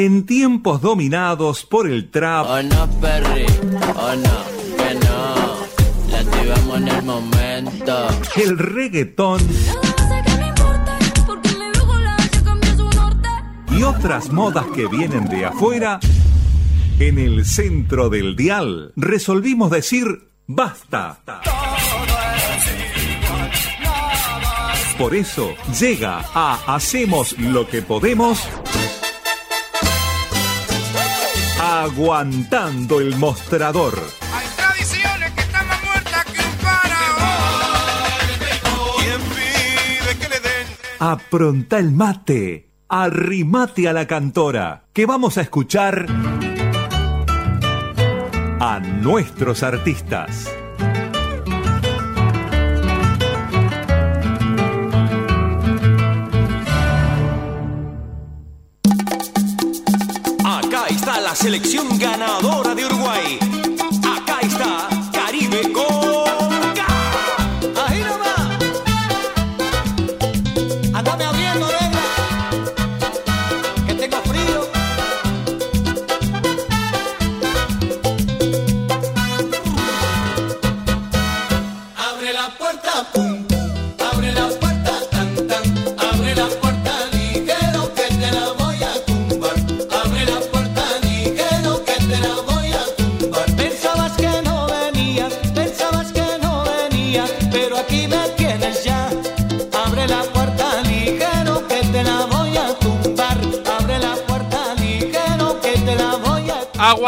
En tiempos dominados por el trap, Oh no, Perry, oh no, que no. La activamos en el momento. el reggaetón y otras modas que vienen de afuera, en el centro del dial resolvimos decir basta. Por eso llega a Hacemos lo que podemos. Aguantando el mostrador. Hay tradiciones que están más muertas que un faraón. ¿Quién pide que le den? Apronta el mate. Arrimate a la cantora. Que vamos a escuchar a nuestros artistas. La selección ganadora de Uruguay.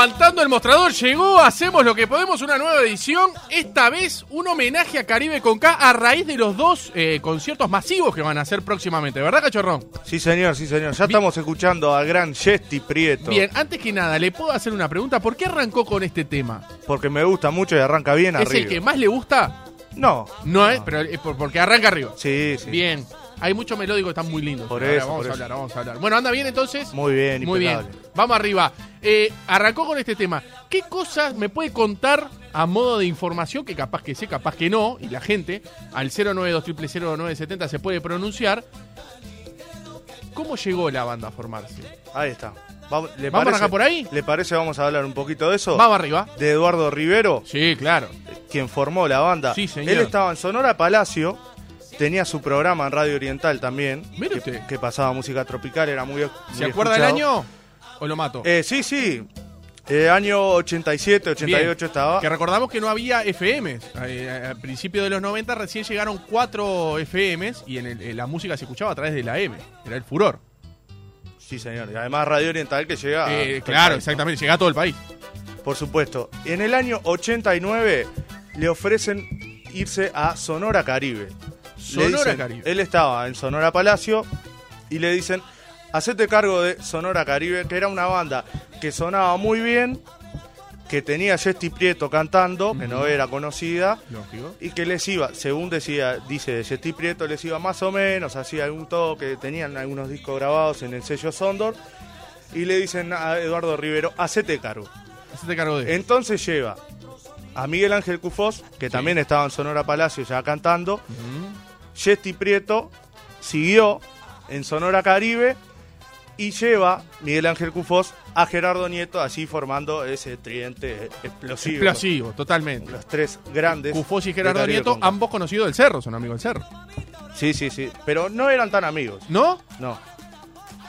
Aguantando el mostrador llegó, hacemos lo que podemos, una nueva edición. Esta vez un homenaje a Caribe con K a raíz de los dos eh, conciertos masivos que van a hacer próximamente, ¿verdad, cachorrón? Sí, señor, sí, señor. Ya estamos escuchando al gran Jesti Prieto. Bien, antes que nada, ¿le puedo hacer una pregunta? ¿Por qué arrancó con este tema? Porque me gusta mucho y arranca bien ¿Es arriba. el que más le gusta? No. No, es, pero es por- porque arranca arriba. Sí, sí. Bien. Hay muchos melódicos que están muy lindos. Por Ahora eso, vamos por a eso. hablar, vamos a hablar. Bueno, anda bien entonces. Muy bien, Muy bien. Vamos arriba. Eh, arrancó con este tema. ¿Qué cosas me puede contar a modo de información que capaz que sé, capaz que no, y la gente al 092000970 se puede pronunciar? ¿Cómo llegó la banda a formarse? Ahí está. Vamos, ¿le ¿Vamos a parece- arrancar por ahí? ¿Le parece vamos a hablar un poquito de eso? Vamos arriba. De Eduardo Rivero, Sí, claro. quien formó la banda. Sí, señor. Él estaba en Sonora Palacio, tenía su programa en Radio Oriental también, Mire que, usted. que pasaba música tropical, era muy, ¿Se muy acuerda del año? ¿O lo mato? Eh, sí, sí. Eh, año 87, 88 Bien. estaba. Que recordamos que no había FMs. Eh, Al principio de los 90 recién llegaron cuatro FMs y en, el- en la música se escuchaba a través de la M. Era el furor. Sí, señor. Y además Radio Oriental que llega... a- Eh, claro, exactamente. Llega a todo el país. Por supuesto. En el año 89 le ofrecen irse a Sonora Caribe. Sonora dicen- Caribe. Él estaba en Sonora Palacio y le dicen, hacete cargo de Sonora Caribe, que era una banda que sonaba muy bien, que tenía a Jesti Prieto cantando, que no era conocida, Lógico. y que les iba, según decía, dice Jesti Prieto, les iba más o menos, hacía algún toque, tenían algunos discos grabados en el sello Sondor, y le dicen a Eduardo Rivero, hacete cargo. Hacete cargo de Entonces lleva a Miguel Ángel Cufós, que también estaba en Sonora Palacio ya cantando. Jesti Prieto siguió en Sonora Caribe y lleva Miguel Ángel Cufós a Gerardo Nieto, así formando ese tridente explosivo. Explosivo, totalmente. Los tres grandes. Cufós y Gerardo Nieto, ambos conocidos del Cerro, son amigos del Cerro. Sí, sí, sí. Pero no eran tan amigos. ¿No? No.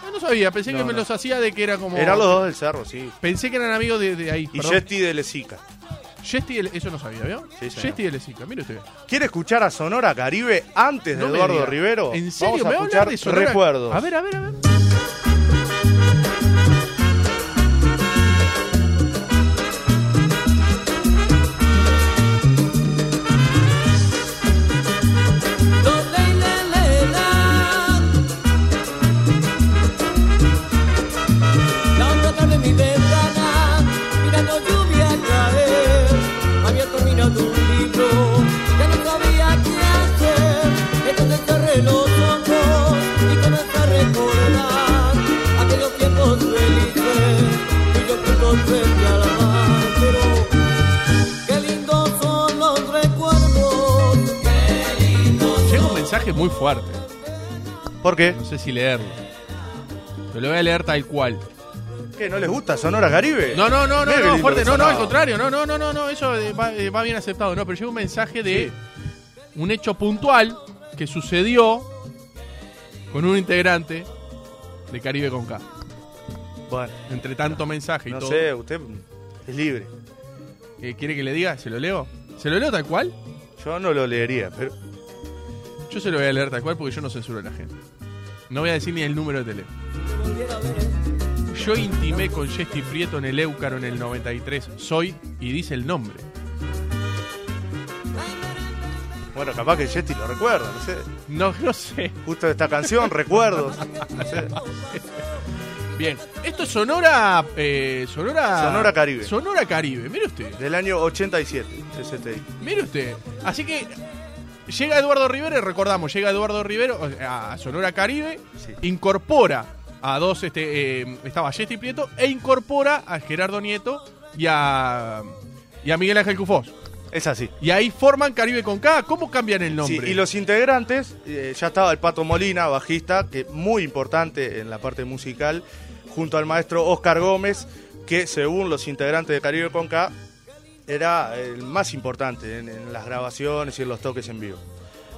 Ah, no sabía, pensé que No, me no. los hacía de que era como. Eran los dos del cerro, sí. Pensé que eran amigos de, de ahí. Y. Jesti de Lezica. Jesti de- eso no sabía, ¿vio? Sí, señor. Mire usted. ¿Quiere escuchar a Sonora Caribe antes de No me Eduardo diga. Rivero? ¿En serio? Vamos a ¿Me va a escuchar hablar de Sonora? recuerdos. A ver, a ver, a ver. Muy fuerte. ¿Por qué? No sé si leerlo. Pero lo voy a leer tal cual. ¿Qué, no les gusta Sonora Caribe? No, no, no, no, no, fuerte, no, no, al contrario, no, no, no, no, no, eso eh, va, eh, va bien aceptado, no, pero llega un mensaje de un hecho puntual que sucedió con un integrante de Caribe con K. Bueno, Entre tanto mensaje y no todo. sé, usted es libre. Eh, ¿Quiere que le diga? ¿Se lo leo? ¿Se lo leo tal cual? Yo no lo leería, pero Yo se lo voy a leer tal cual porque yo no censuro a la gente. No voy a decir ni el número de teléfono. Yo intimé con Jesti Prieto en el Éucaro en el 93. Soy, y dice el nombre. bueno, capaz que Jetty lo recuerda, no sé. No, no sé. Justo esta canción, recuerdos. No sé. Bien, esto es Sonora. eh, Sonora. Sonora Caribe. Sonora Caribe, mire usted. Del año 87, CCTI. Mire usted. Así que llega Eduardo Rivero, y recordamos, llega Eduardo Rivero a Sonora Caribe, Sí. incorpora a dos, este, eh, estaba Jesti Prieto, e incorpora a Gerardo Nieto y a, y a Miguel Ángel Cufós. Es así. Y ahí forman Caribe con K. ¿Cómo cambian el nombre? Sí, y los integrantes, eh, ya estaba el Pato Molina, bajista, que muy importante en la parte musical, junto al maestro Oscar Gómez, que según los integrantes de Caribe con K, era el más importante en, en las grabaciones y en los toques en vivo.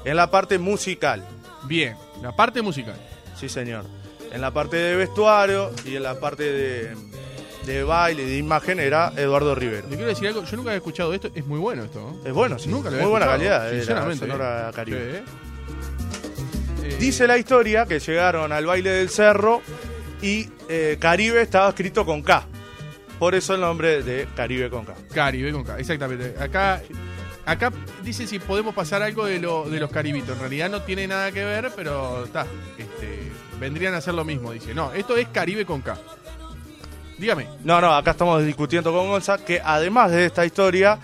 En la parte musical, Bien, la parte musical. sí señor. En la parte de vestuario y en la parte de, de baile y de imagen era Eduardo Rivero. Le quiero decir algo, yo nunca había escuchado esto, es muy bueno esto. ¿no? Es bueno, sí. Nunca lo muy buena calidad. era sinceramente. Sonora ¿eh? Caribe. Sí. Eh, Dice la historia que llegaron al baile del cerro y eh, Caribe estaba escrito con K. Por eso el nombre de Caribe con K. Caribe con K, exactamente. Acá, acá dice si podemos pasar algo de, lo, de los caribitos. En realidad no tiene nada que ver, pero está. Este, vendrían a hacer lo mismo, dice. No, esto es Caribe con K. Dígame. No, no, acá estamos discutiendo con Gonza que además de esta historia,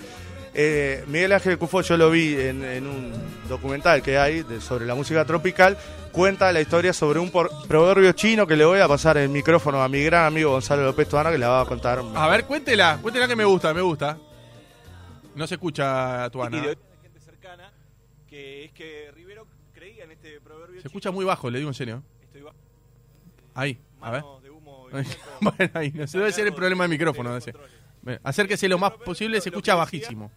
eh, Miguel Ángel Cufo, yo lo vi en, en un documental que hay de- sobre la música tropical, cuenta la historia sobre un por- proverbio chino que le voy a pasar el micrófono a mi gran amigo Gonzalo López Tuana que la va a contar. A ver, cuéntela, cuéntela que me gusta, me gusta. No se escucha tu y Ana. de gente cercana, que es que Rivero creía en este proverbio Se escucha muy bajo, le digo en serio. estoy bajo, Ahí, a ver. de humo y bueno, ahí, no sé, debe ser el problema del micrófono. Bueno, Acérquese lo más posible, se escucha bajísimo.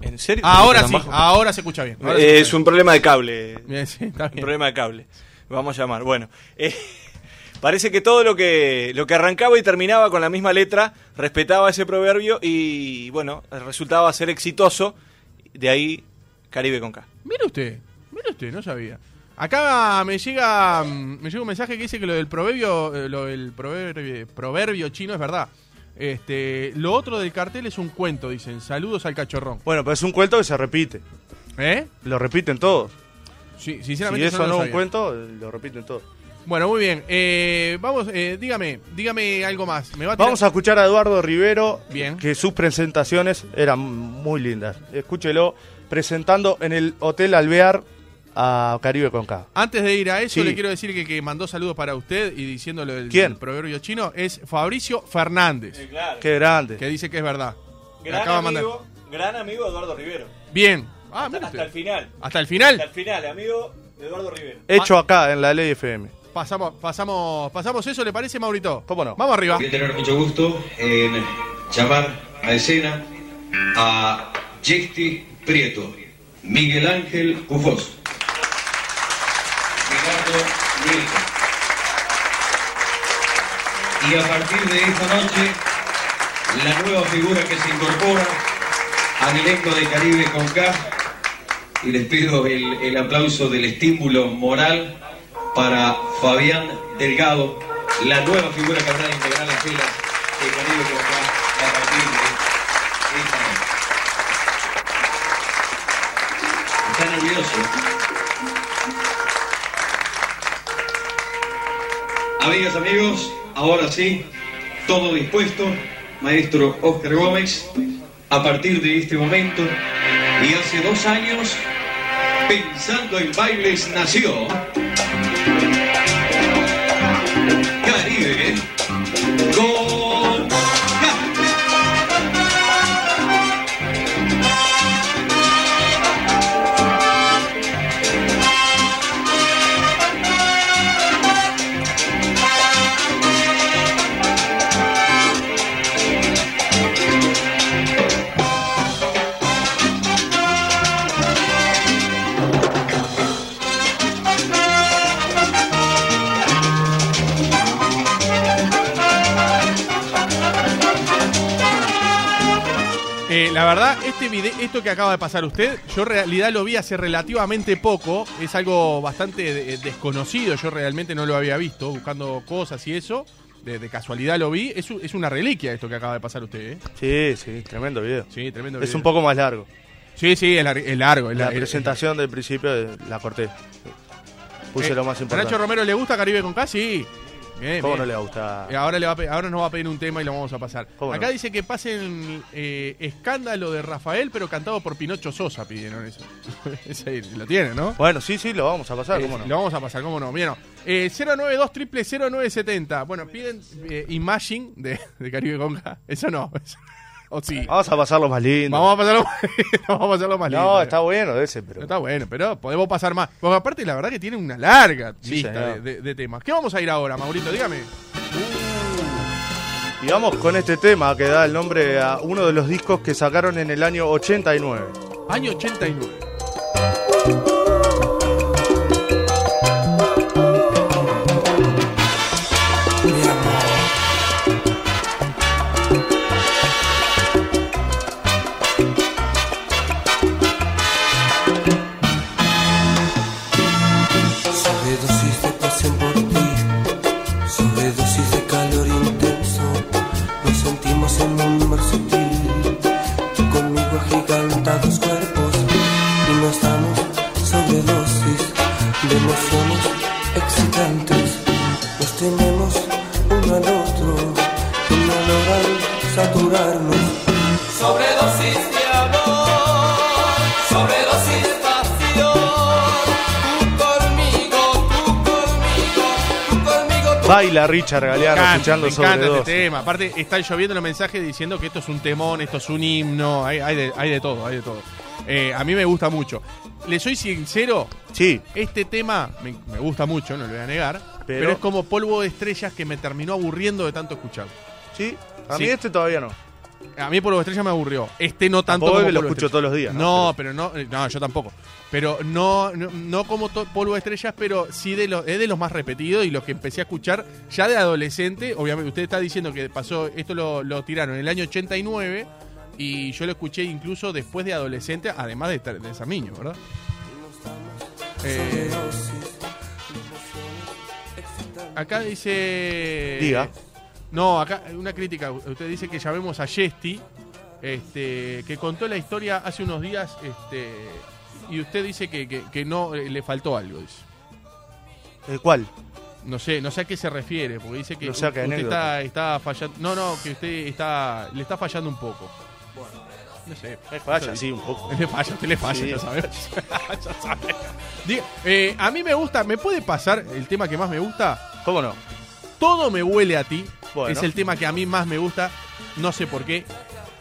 ¿En serio? Ahora ¿Tan sí, ahora se escucha bien. ahora se Eh, escucha es un problema de cable. bien. Bien, sí, está Un problema de cable. Vamos a llamar. Bueno, eh, parece que todo lo que, lo que arrancaba y terminaba con la misma letra respetaba ese proverbio y, bueno, resultaba ser exitoso. De ahí, Caribe con K. Mire usted, mire usted, no sabía. Acá me llega mm, me llega un mensaje que dice que lo del proverbio, eh, lo del proverbio, proverbio chino es verdad. Este, lo otro del cartel es un cuento, dicen. Saludos al cachorrón. Bueno, pero es un cuento que se repite. ¿Eh? Lo repiten todos. Sí, Si eso no es un cuento, lo repiten todos. Bueno, muy bien. Eh, vamos, eh, dígame, dígame algo más. Me va a tirar- Vamos a escuchar a Eduardo Rivero, Bien. que sus presentaciones eran muy lindas. Escúchelo presentando en el Hotel Alvear a Caribe con K. Antes de ir a eso, Sí. le quiero decir que, que mandó saludos para usted y diciéndole el, ¿Quién? el proverbio chino es Fabricio Fernández, claro. Qué grande. que dice que es verdad. Gran acaba de mandar. amigo, gran amigo Eduardo Rivero. Bien. Ah, hasta, el final. Hasta el final. Hasta el final, amigo de Eduardo Rivero. Hecho acá en la ley FM. Pasamos, pasamos, pasamos eso, ¿le parece, Maurito? ¿Cómo no? Vamos arriba. Voy a tener mucho gusto en llamar a escena a Jesti Prieto, Miguel Ángel Ricardo Y a partir de esta noche, la nueva figura que se incorpora al elenco de Caribe con K, y les pido el, el aplauso del estímulo moral para Fabián Delgado, la nueva figura que habrá de integrar las filas de Caribe con K a partir de esta noche. ¿Está nervioso? Amigas, amigos, ahora sí, todo dispuesto. Maestro Oscar Gómez, a partir de este momento y hace dos años, pensando en bailes, nació Caribe con la verdad, este video, esto que acaba de pasar usted, yo en realidad lo vi hace relativamente poco. Es algo bastante de- desconocido. Yo realmente no lo había visto, buscando cosas y eso. De, de casualidad lo vi. Es, u- es una reliquia esto que acaba de pasar usted, ¿eh? Sí, sí, tremendo video. Sí, tremendo. Es video. un poco más largo. Sí, sí, es, lar- es largo. es La la- es- presentación del principio la corté. Puse Eh, lo más ¿A importante. Nacho Romero le gusta Caribe con K? Sí. Bien, ¿Cómo bien. no le va a gustar? Eh, Ahora, le va a pe- ahora nos va a pedir un tema y lo vamos a pasar. ¿Cómo Acá no? dice que pasen eh, escándalo de Rafael, pero cantado por Pinocho Sosa, pidieron eso. Ese lo tiene, ¿no? Bueno, sí, sí, lo vamos a pasar, Eh, ¿cómo no? Lo vamos a pasar, ¿cómo no? Bien, no. Eh, 092 triple 0970. Bueno, piden eh, Imagine de, de Caribe Conga. Eso no. eso- O sí. Vamos a pasar lo más lindo. Vamos a pasarlo, vamos a pasarlo más lindo. no, está bueno ese, pero... Está bueno, pero podemos pasar más. Porque aparte, la verdad que tiene una larga Sí, lista de, de- de temas. ¿Qué vamos a ir ahora, Maurito? Dígame. Y vamos con este tema que da el nombre a uno de los discos que sacaron en el año 89. Año 89. Galeano encanta, escuchando me encanta sobre este tema. Aparte, están lloviendo los mensajes diciendo que esto es un temón, esto es un himno. Hay, hay de, hay de todo, hay de todo. Eh, a mí me gusta mucho. Le soy sincero, Sí, este tema me, me gusta mucho, no lo voy a negar. Pero, Pero- es como polvo de estrellas que me terminó aburriendo de tanto escuchar. sí. A Sí. mí este todavía no. A mí polvo de estrellas me aburrió. Este no tanto como lo Polvo de escucho Estrellas. todos los días, ¿no? No, pero no, no, yo tampoco. Pero no, no, no como to- polvo de estrellas, pero sí de los, es de los más repetidos y los que empecé a escuchar ya de adolescente. Obviamente, usted está diciendo que pasó, esto lo, lo tiraron en el año 89 y yo lo escuché incluso después de adolescente, además de, estar- de ser niño, ¿verdad? Eh, acá dice. Diga. No, acá una crítica. Usted dice que llamemos a Yesti, este, que contó la historia hace unos días, este, y usted dice que, que- que no eh, le faltó algo. dice. ¿El cuál? No sé, no sé a qué se refiere, porque dice que No sé a qué usted anécdota. está, está fallando. No, no, que usted está, le está fallando un poco. No sé. Vaya, sí, un poco. Le falla, usted le falla, Sí. ya sabemos. ya sabemos. Diga, eh, a mí me gusta, ¿me puede pasar el tema que más me gusta? ¿Cómo no? Todo me huele a ti. Bueno. Es el tema que a mí más me gusta. No sé por qué.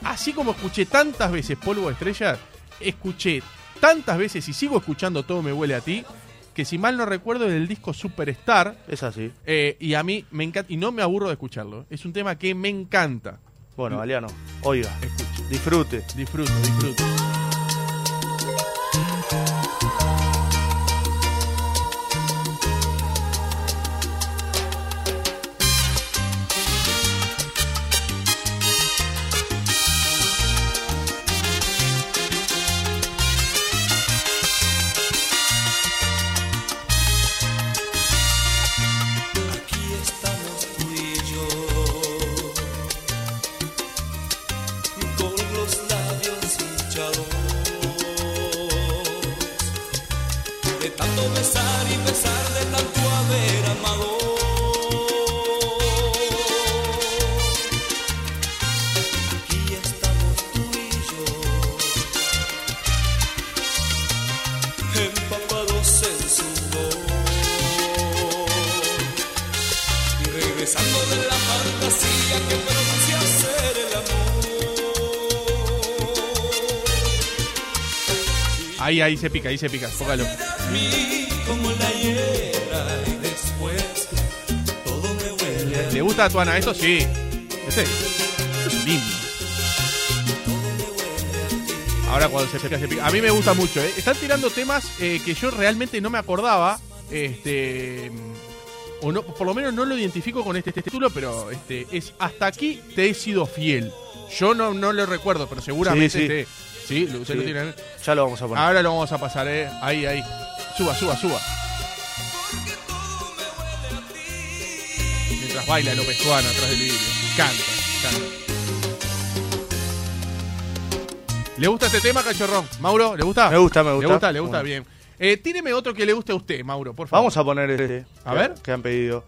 Así como escuché tantas veces Polvo de Estrellas, escuché tantas veces y sigo escuchando Todo me huele a ti, que si mal no recuerdo es el disco Superstar. Es así. eh, y a mí me encanta, y no me aburro de escucharlo. Es un tema que me encanta. Bueno, Galeano, oiga, Escuche, disfrute. disfruto, disfruto. Ahí, se pica, ahí se pica. Póngalo. ¿Le gusta a Tuana esto? Sí. Ese es lindo. Ahora cuando se pica, se pica. A mí me gusta mucho, ¿eh? Están tirando temas eh, que yo realmente no me acordaba. Este. O no, por lo menos no lo identifico con este, este título, pero este es Hasta aquí te he sido fiel. Yo no, no lo recuerdo, pero seguramente Sí, sí. esté. Sí, lo- usted lo Sí. tiene. ahí. Ya lo vamos a poner. Ahora lo vamos a pasar, eh. Ahí, ahí. Suba, suba, suba. Mientras baila López Tuana atrás del vidrio. Canta, canta. ¿Le gusta este tema, cachorrón? Mauro, ¿le gusta? Me gusta, me gusta. ¿Le gusta? ¿Le gusta? Bueno. Bien. Eh, tíreme otro que le guste a usted, Mauro, por favor. Vamos a poner este. A que- ver. Que han pedido.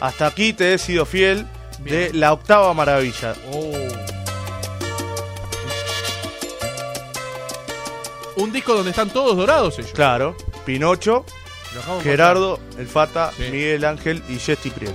Hasta aquí te he sido fiel Bien. de la octava maravilla. Oh. Un disco donde están todos dorados ellos. Claro. Pinocho, Gerardo, El Fata, Sí. Miguel Ángel y Jesti Prieto.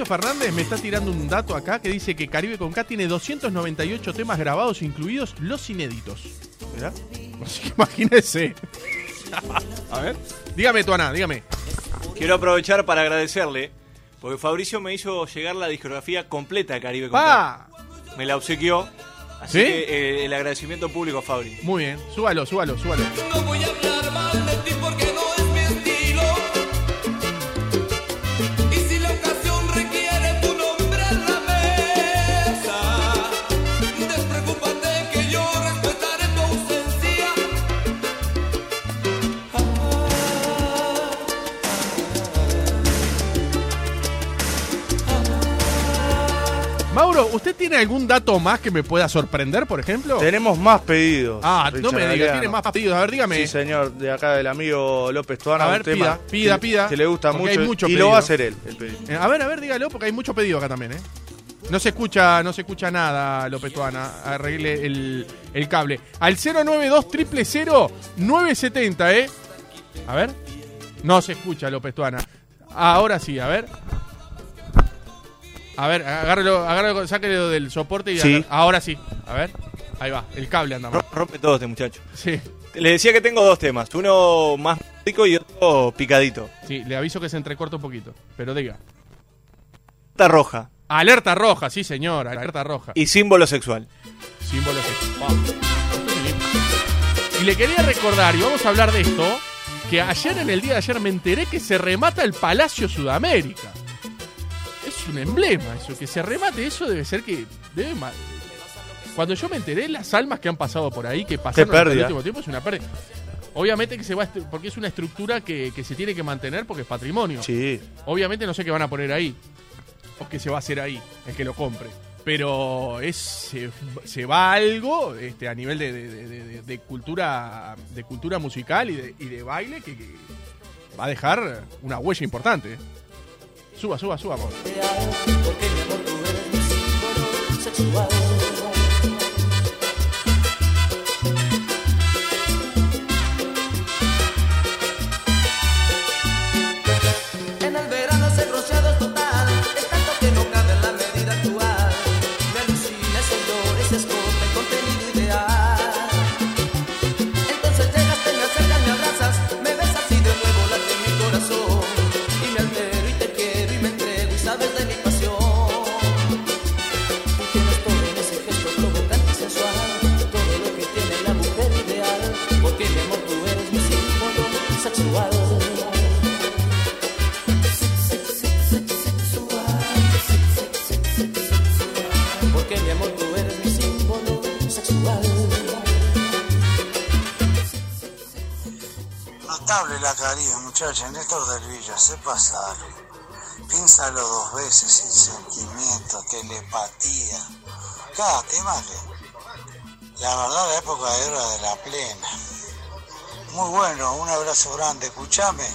Fabricio Fernández me está tirando un dato acá que dice que Caribe con K tiene 298 temas grabados, incluidos los inéditos. Así que imagínese. A ver. Dígame, Tuana, dígame. Quiero aprovechar para agradecerle, porque Fabricio me hizo llegar la discografía completa de Caribe con ¡Pa! K. Me la obsequió. Así ¿Sí? que eh, el agradecimiento público a Fabri. Muy bien, súbalo, súbalo, súbalo. No voy a hablar mal de ti porque no Mauro, ¿usted tiene algún dato más que me pueda sorprender, por ejemplo? Tenemos más pedidos. Ah, no me diga, tiene más pedidos. A ver, dígame. Sí, señor, de acá del amigo López Tuana. A un ver, tema pida, pida, que- pida, Que le gusta porque mucho. hay mucho y lo va a hacer él, el pedido. Eh, a ver, a ver, dígalo, porque hay mucho pedido acá también, ¿eh? No se escucha, no se escucha nada, López Tuana. Arregle el, el cable. Al 092 000 970, ¿eh? A ver. No se escucha, López Tuana. Ahora sí, a ver. A ver, agárrelo, agárrelo, sáquelo del soporte y Sí. ahora sí. A ver. Ahí va, el cable anda mal. Ro- Rompe todo este muchacho. Sí, Le decía que tengo dos temas, uno más rico y otro picadito. sí, le aviso que se entrecorta un poquito, pero diga. Esta roja Alerta roja, sí señor, alerta roja. y símbolo sexual. símbolos de- Y le quería recordar, y vamos a hablar de esto, que ayer en el día de ayer me enteré que se remata el Palacio Sudamérica. Un emblema eso, que se remate eso debe ser que debe Cuando yo me enteré las almas que han pasado por ahí, que pasaron en el último tiempo, es una pérdida. Obviamente que se va, porque es una estructura que, que se tiene que mantener porque es patrimonio. Sí. Obviamente no sé qué van a poner ahí. O qué se va a hacer ahí, el que lo compre. Pero es se, se va algo este, a nivel de, de- de- de- cultura de cultura musical y de, y baile que, que va a dejar una huella importante. Suba, suba, suba. amor. Piénsalo dos veces, sin sentimiento, telepatía. Cada tema que. La verdad, la época era de la plena. Muy bueno, un abrazo grande. Escuchame,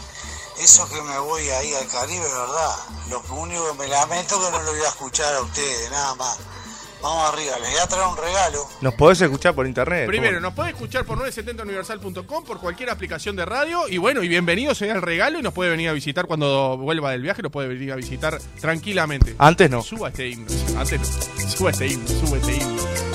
eso que me voy ahí al Caribe, ¿verdad? Lo único que me lamento es que no lo voy a escuchar a ustedes, nada más. Vamos arriba, les voy a traer un regalo. Nos podés escuchar por internet. Primero, ¿cómo? nos puede escuchar por 970universal.com, por cualquier aplicación de radio. Y bueno, y bienvenido sea el regalo. Y nos puede venir a visitar cuando vuelva del viaje. Nos puede venir a visitar tranquilamente. Antes no. Suba este himno. Antes no. Suba este himno, suba este himno.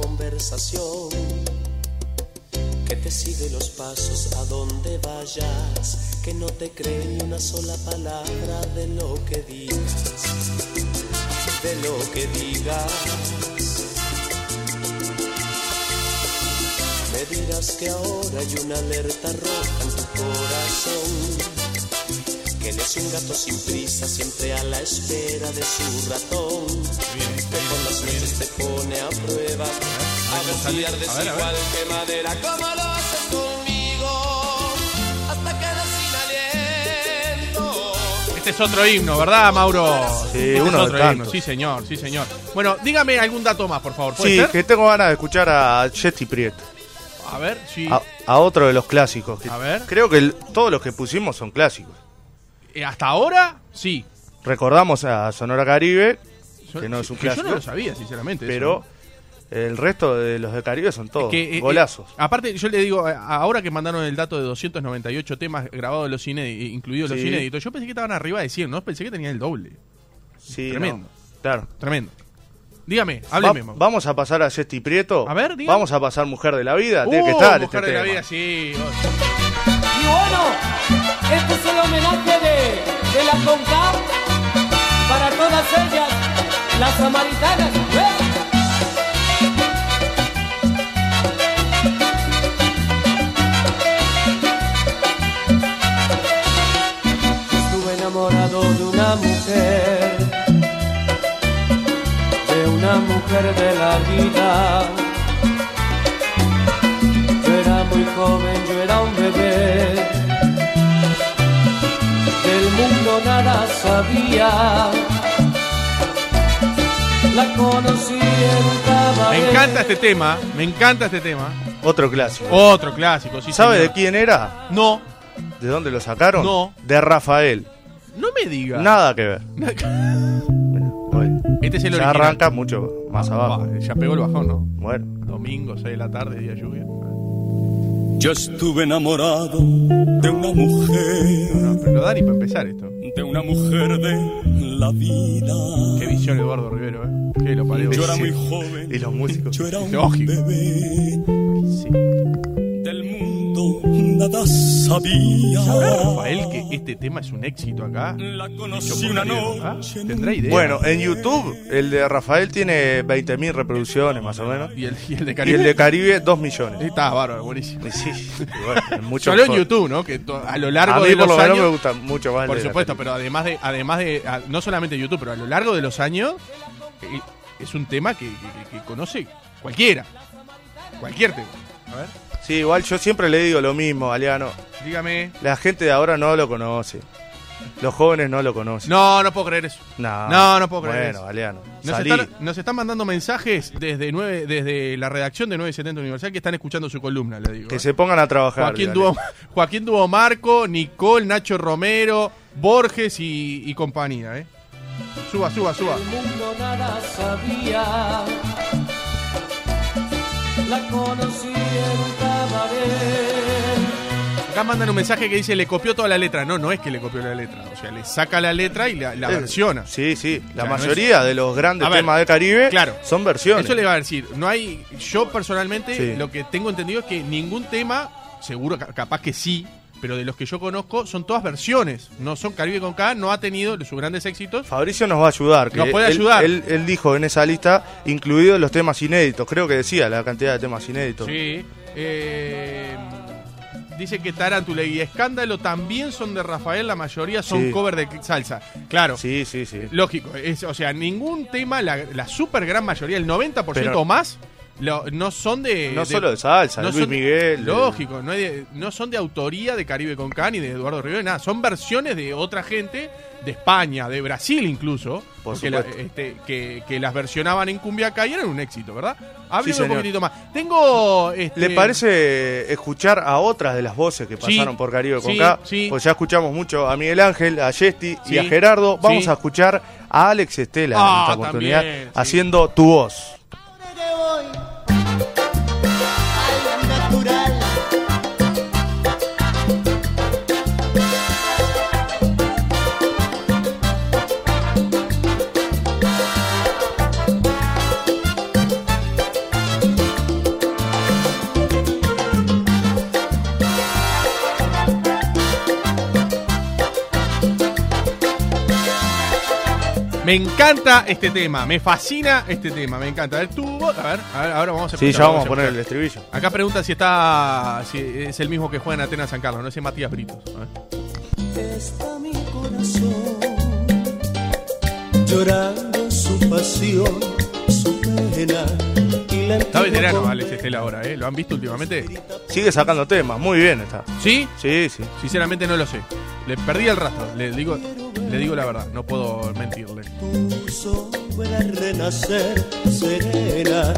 Conversación. Que te sigue los pasos a donde vayas. Que no te cree ni una sola palabra de lo que digas. De lo que digas. Me dirás que ahora hay una alerta roja en tu corazón. Que él es un gato sin prisa, siempre a la espera de su ratón. Te pone a prueba. A ver si ardes A ver, a ver. igual que madera, como lo haces conmigo. Hasta quedar sin aliento. Este es otro himno, ¿verdad, Mauro? Sí, Este es uno de otro tantos. himno. Sí, señor, sí, señor. Bueno, dígame algún dato más, por favor. ¿Puede Sí, ser? que tengo ganas de escuchar a Jetty Prieto. A ver, sí. A, a otro de los clásicos. que A ver. Creo que el- todos los que pusimos son clásicos. Eh, hasta ahora, sí. Recordamos a Sonora Caribe, Yo- que no es un que yo clásico. no lo sabía, sinceramente. pero el resto de los de Caribe son todos Que, eh, golazos. eh, aparte, yo le digo, eh, ahora que mandaron el dato de 298 temas grabados de los inéditos, incluidos los inéditos, yo pensé que estaban arriba de 100, ¿no? Pensé que tenían el doble. sí, tremendo. no, claro. Tremendo. Dígame, hábleme. Vamos a pasar a Jetty Prieto. A ver, dígame. Vamos a pasar Mujer de la Vida. Tiene que Uh, estar Mujer este de la vida, sí. Y bueno, este es el homenaje de, de la CONCAF para todas ellas, las samaritanas. ¡Eh! Estuve enamorado de una mujer, de una mujer de la vida. Yo era muy joven, yo era un bebé. Del mundo nada sabía. La conocí en. Me encanta este tema, me encanta este tema. Otro clásico. Otro clásico, sí. ¿Sabe de quién era? No, ¿De dónde lo sacaron? No. De Rafael. no me diga. Nada que ver. Oye, Este es el ya original. arranca mucho más abajo. Ah, ya pegó el bajón, ¿no? Bueno, Domingo, 6 de la tarde, día lluvia. Yo estuve enamorado de una mujer, No, no, pero Dani, para empezar esto. De una mujer de la vida. Qué visión Eduardo Rivero, ¿eh? Qué lo parió. Yo era muy joven, y los músicos. yo era un Lógico. bebé, Sí. Mundo nada sabía. ¿Sabrá Rafael que este tema es un éxito acá? La conocí una ¿ah? noche. en ¿Tendrá idea? Bueno, en YouTube el de Rafael tiene 20.000 reproducciones más o menos. ¿Y el, y el de Y Caribe? el de Caribe 2 millones. Está bárbaro, buenísimo. Y Sí, y bueno, mucho Solo en. YouTube, ¿no? Que a lo largo A mí de por los lo años... me gusta mucho más Por supuesto, pero además de, además de, a- no solamente YouTube, pero a lo largo de los años, eh, es un tema que, que- que conoce cualquiera. Cualquier tema. A ver, Sí, igual yo siempre le digo lo mismo, Galeano. dígame. La gente de ahora no lo conoce. Los jóvenes no lo conocen. No, no puedo creer eso. no, No, no puedo creer Bueno, eso. Galeano. Nos salí. están, nos están mandando mensajes desde nueve, desde la redacción de 970 Universal que están escuchando su columna, le digo. Que ¿eh? se pongan a trabajar. Joaquín. Duo, Joaquín Duo Marco, Nicole, Nacho Romero, Borges y, y compañía, ¿eh? Suba, suba, suba. Del mundo nada sabía. La conocí en. Acá mandan un mensaje que dice le copió toda la letra. No, no es que le copió la letra. O sea, le saca la letra y la, la versiona. Sí, sí. La O sea, no mayoría de los grandes ver, temas de Caribe claro. son versiones. Eso le va a decir. No hay. Yo personalmente Sí. lo que tengo entendido es que ningún tema, seguro, ca- capaz que sí, pero de los que yo conozco son todas versiones. No son Caribe con K, no ha tenido sus grandes éxitos. Fabricio nos va a ayudar. que Nos puede él- ayudar. Él, él dijo en esa lista, incluidos los temas inéditos. Creo que decía la cantidad de temas inéditos. Sí. Eh, dice que Tarántula y Escándalo también son de Rafael, la mayoría son Sí. cover de salsa. Claro. Sí, sí, sí. Lógico, es, o sea, ningún tema, la, la super gran mayoría, el 90% Pero- más, Lo- no son de. No solo de salsa, Luis son Miguel, de- Lógico, no, hay de- no son de autoría de Caribe con Can ni de Eduardo Rivera, nada. Son versiones de otra gente, de España, de Brasil incluso, Por porque la- este, que, que las versionaban en Cumbiacá y eran un éxito, ¿verdad? Hábleme Sí, un poquitito más. Tengo. Este, ¿Le parece escuchar a otras de las voces que Sí, pasaron por Caribe con sí, K? sí. Pues ya escuchamos mucho a Miguel Ángel, a Yesti Sí, y a Gerardo. Vamos sí. a escuchar a Alex Estela Ah, en esta oportunidad también, sí. haciendo tu voz. natural. Me encanta este tema, me fascina este tema, me encanta. A ver, tu voz- a ver, a ver, ahora vamos a Sí, escuchar, ya vamos a poner el estribillo. Acá pregunta si está. si es el mismo que juega en Atenas San Carlos, no ese Matías Britos. A ver. Está mi corazón llorando su pasión, su pena Está veterano Alex Estela ahora, ¿eh? ¿Lo han visto últimamente? Sigue sacando temas, muy bien está. ¿Sí? Sí, sí. Sinceramente no lo sé. Le perdí el rastro, le digo, le digo la verdad, no puedo mentirle. Tu sombra renacer serena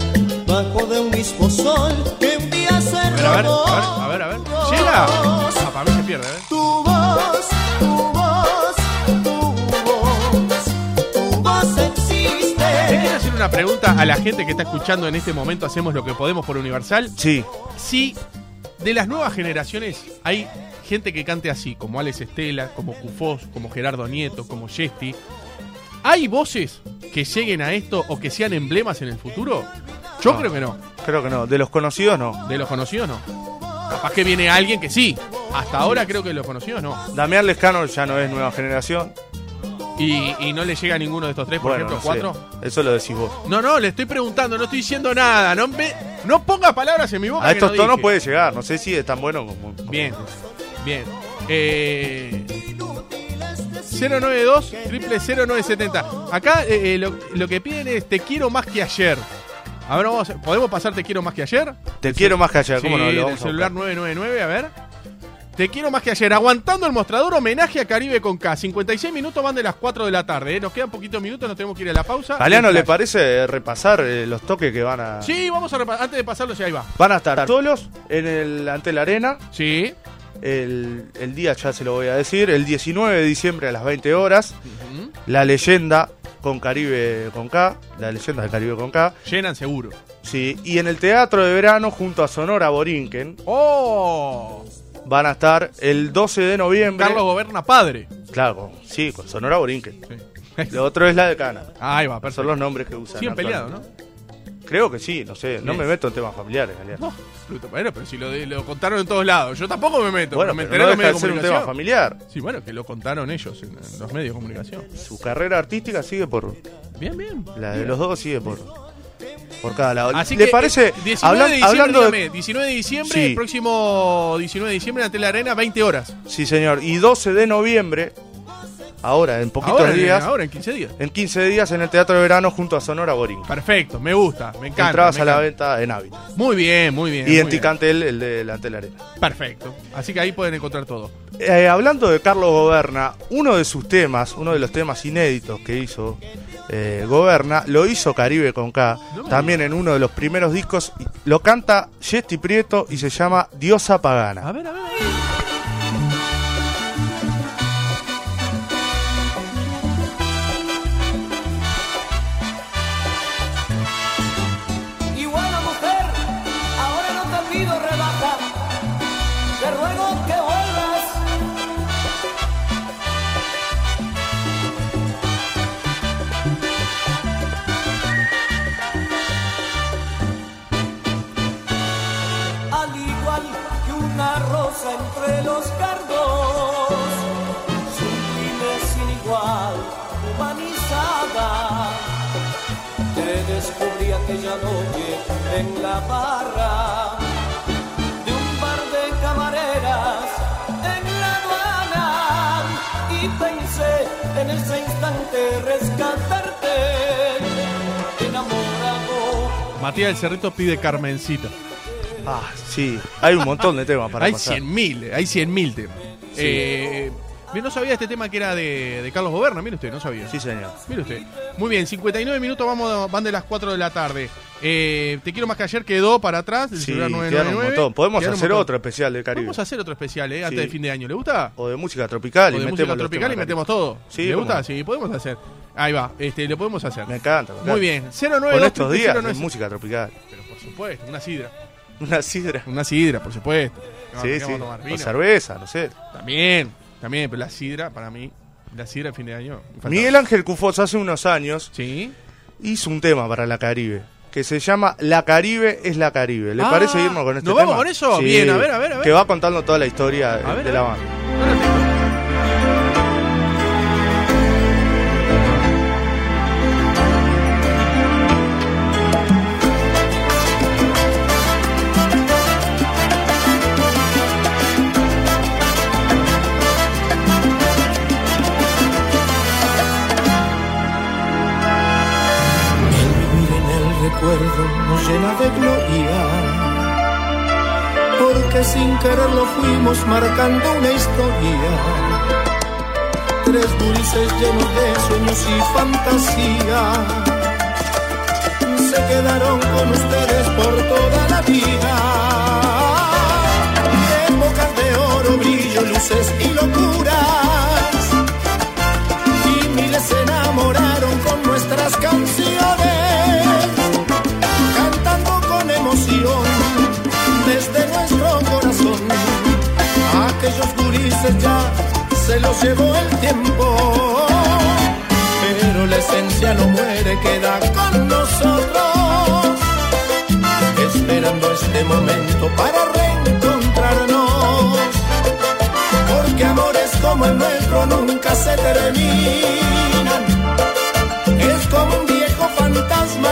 bajo de un mismo sol que un día se A ver, a ver, a ver, a ver, a ver. ¿Llega? Ah, para mí se pierde, ¿eh? Tu voz, tu voz, tu voz, tu voz existe. quiero hacer una pregunta a la gente que está escuchando en este momento, hacemos lo que podemos por Universal. Sí. Si de las nuevas generaciones hay gente que cante así, como Alex Estela, como Cufós, como Gerardo Nieto, como Yesti, ¿hay voces que lleguen a esto o que sean emblemas en el futuro? Yo No. creo que no. Creo que no. De los conocidos no. De los conocidos no. Capaz que viene alguien que sí. Hasta ahora creo que de los conocidos no. Damián Lescano ya no es nueva generación. Y, y no le llega a ninguno de estos tres, por Bueno, ejemplo, no sé. cuatro. Eso lo decís vos. No, no, le estoy preguntando, no estoy diciendo nada. No, me, no ponga palabras en mi boca. A estos no tonos dije. puede llegar. No sé si es tan bueno como. como- Bien, bien. Eh, 092 triple 0970. Acá eh, eh, lo, lo que piden es te quiero más que ayer. A ver, vamos, a- ¿podemos pasar te quiero más que ayer? Te quiero más que ayer. Sí, ¿Cómo no? Lo vamos a celular buscar. 999, a ver. Te quiero más que ayer. Aguantando el mostrador, homenaje a Caribe con K. 56 minutos van de las 4 de la tarde. ¿eh? Nos quedan poquitos minutos, nos tenemos que ir a la pausa. Galeano, ¿le parece repasar eh, los toques que van a. Sí, vamos a repasar. Antes de pasarlo, ya ahí va. Van a estar solos en el ante la arena. Sí. El, el día ya se lo voy a decir. El 19 de diciembre a las 20 horas. La leyenda con Caribe con K. La leyenda de Caribe con K. Llenan seguro. Sí. Y en el Teatro de Verano junto a Sonora Borinquen. ¡Oh! Van a estar el 12 de noviembre. Carlos Goberna padre. Claro, sí, con Sonora Borinquen. Lo otro es la decana. Ahí va, Son los nombres que usan. Siguen peleados, ¿no? Creo que sí, no sé. No me meto en temas familiares, Galeano. No, bueno, pero si lo, de- lo contaron en todos lados. Yo tampoco me meto. Bueno, me pero enteré no en los deja de medios ser de un comunicación. tema familiar. Sí, bueno, que lo contaron ellos en, en los medios de comunicación. Su carrera artística sigue por. Bien, bien. La de los dos sigue por. Por cada lado. Así ¿Le que, parece? eh, 19 hablan- de diciembre, hablando de- dígame, 19 de diciembre, Sí. próximo 19 de diciembre ante la arena, 20 horas. Sí, señor. Y 12 de noviembre, ahora, en poquitos Ahora, días. ahora, en 15 días. En 15 días en el Teatro de Verano junto a Sonora Borinquen. Perfecto, me gusta, me encanta. Entradas me a la venta en Hábitat. Muy bien, muy bien. Y muy en bien. Ticantel, el de la Arena. Perfecto. Así que ahí pueden encontrar todo. Eh, hablando de Carlos Goberna, uno de sus temas, uno de los temas inéditos que hizo eh, Goberna, lo hizo Caribe con K, también en uno de los primeros discos, lo canta Yesti Prieto y se llama Diosa Pagana. A ver, a ver. Aquella noche en la barra de un bar de camareras en la aduana y pensé en ese instante rescatarte enamorado Matías del Cerrito pide Carmencita. Ah, sí. Hay un montón de temas para hay pasar. 100.000, hay 100.000 temas. Eh, yo no sabía este tema que era de, de Carlos Goberna, mire usted, no sabía. Sí, señor. Mire usted. Muy bien, 59 minutos, vamos, van de las 4 de la tarde. Eh, Te quiero más que ayer quedó para atrás, el Sí, celular quedaron un 999. montón. Podemos hacer montón. otro especial del Caribe. Podemos hacer otro especial, eh, antes Sí. de fin de año. ¿Le gusta? O de música tropical. O y de metemos música tropical y metemos todo. Sí, ¿Le gusta? Sí, podemos hacer. Ahí va, este, lo podemos hacer. Me encanta. me Muy encanta. bien, 092 Con estos días de 096. música tropical. Pero por supuesto, una sidra. Una sidra. Una sidra, por supuesto. ¿Qué Sí, sí. O cerveza, no sé. También, también, pero la sidra, para mí, la sidra de fin de año. Miguel Ángel Cufós hace unos años Sí. hizo un tema para la Caribe que se llama La Caribe es la Caribe. ¿Le Ah, parece irnos con este ¿nos tema? vamos con eso? Bien, a ver, a ver, a ver. Que va contando toda la historia de, ver, de a la ver. banda. No la tengo. Recuerdo nos llena de gloria, porque sin quererlo fuimos marcando una historia. Tres gurises llenos de sueños y fantasía, se quedaron con ustedes por toda la vida. Épocas de oro, brillo, luces se lo llevó el tiempo. Pero la esencia no muere, queda con nosotros. Esperando este momento para reencontrarnos. Porque amores como el nuestro nunca se terminan. Es como un viejo fantasma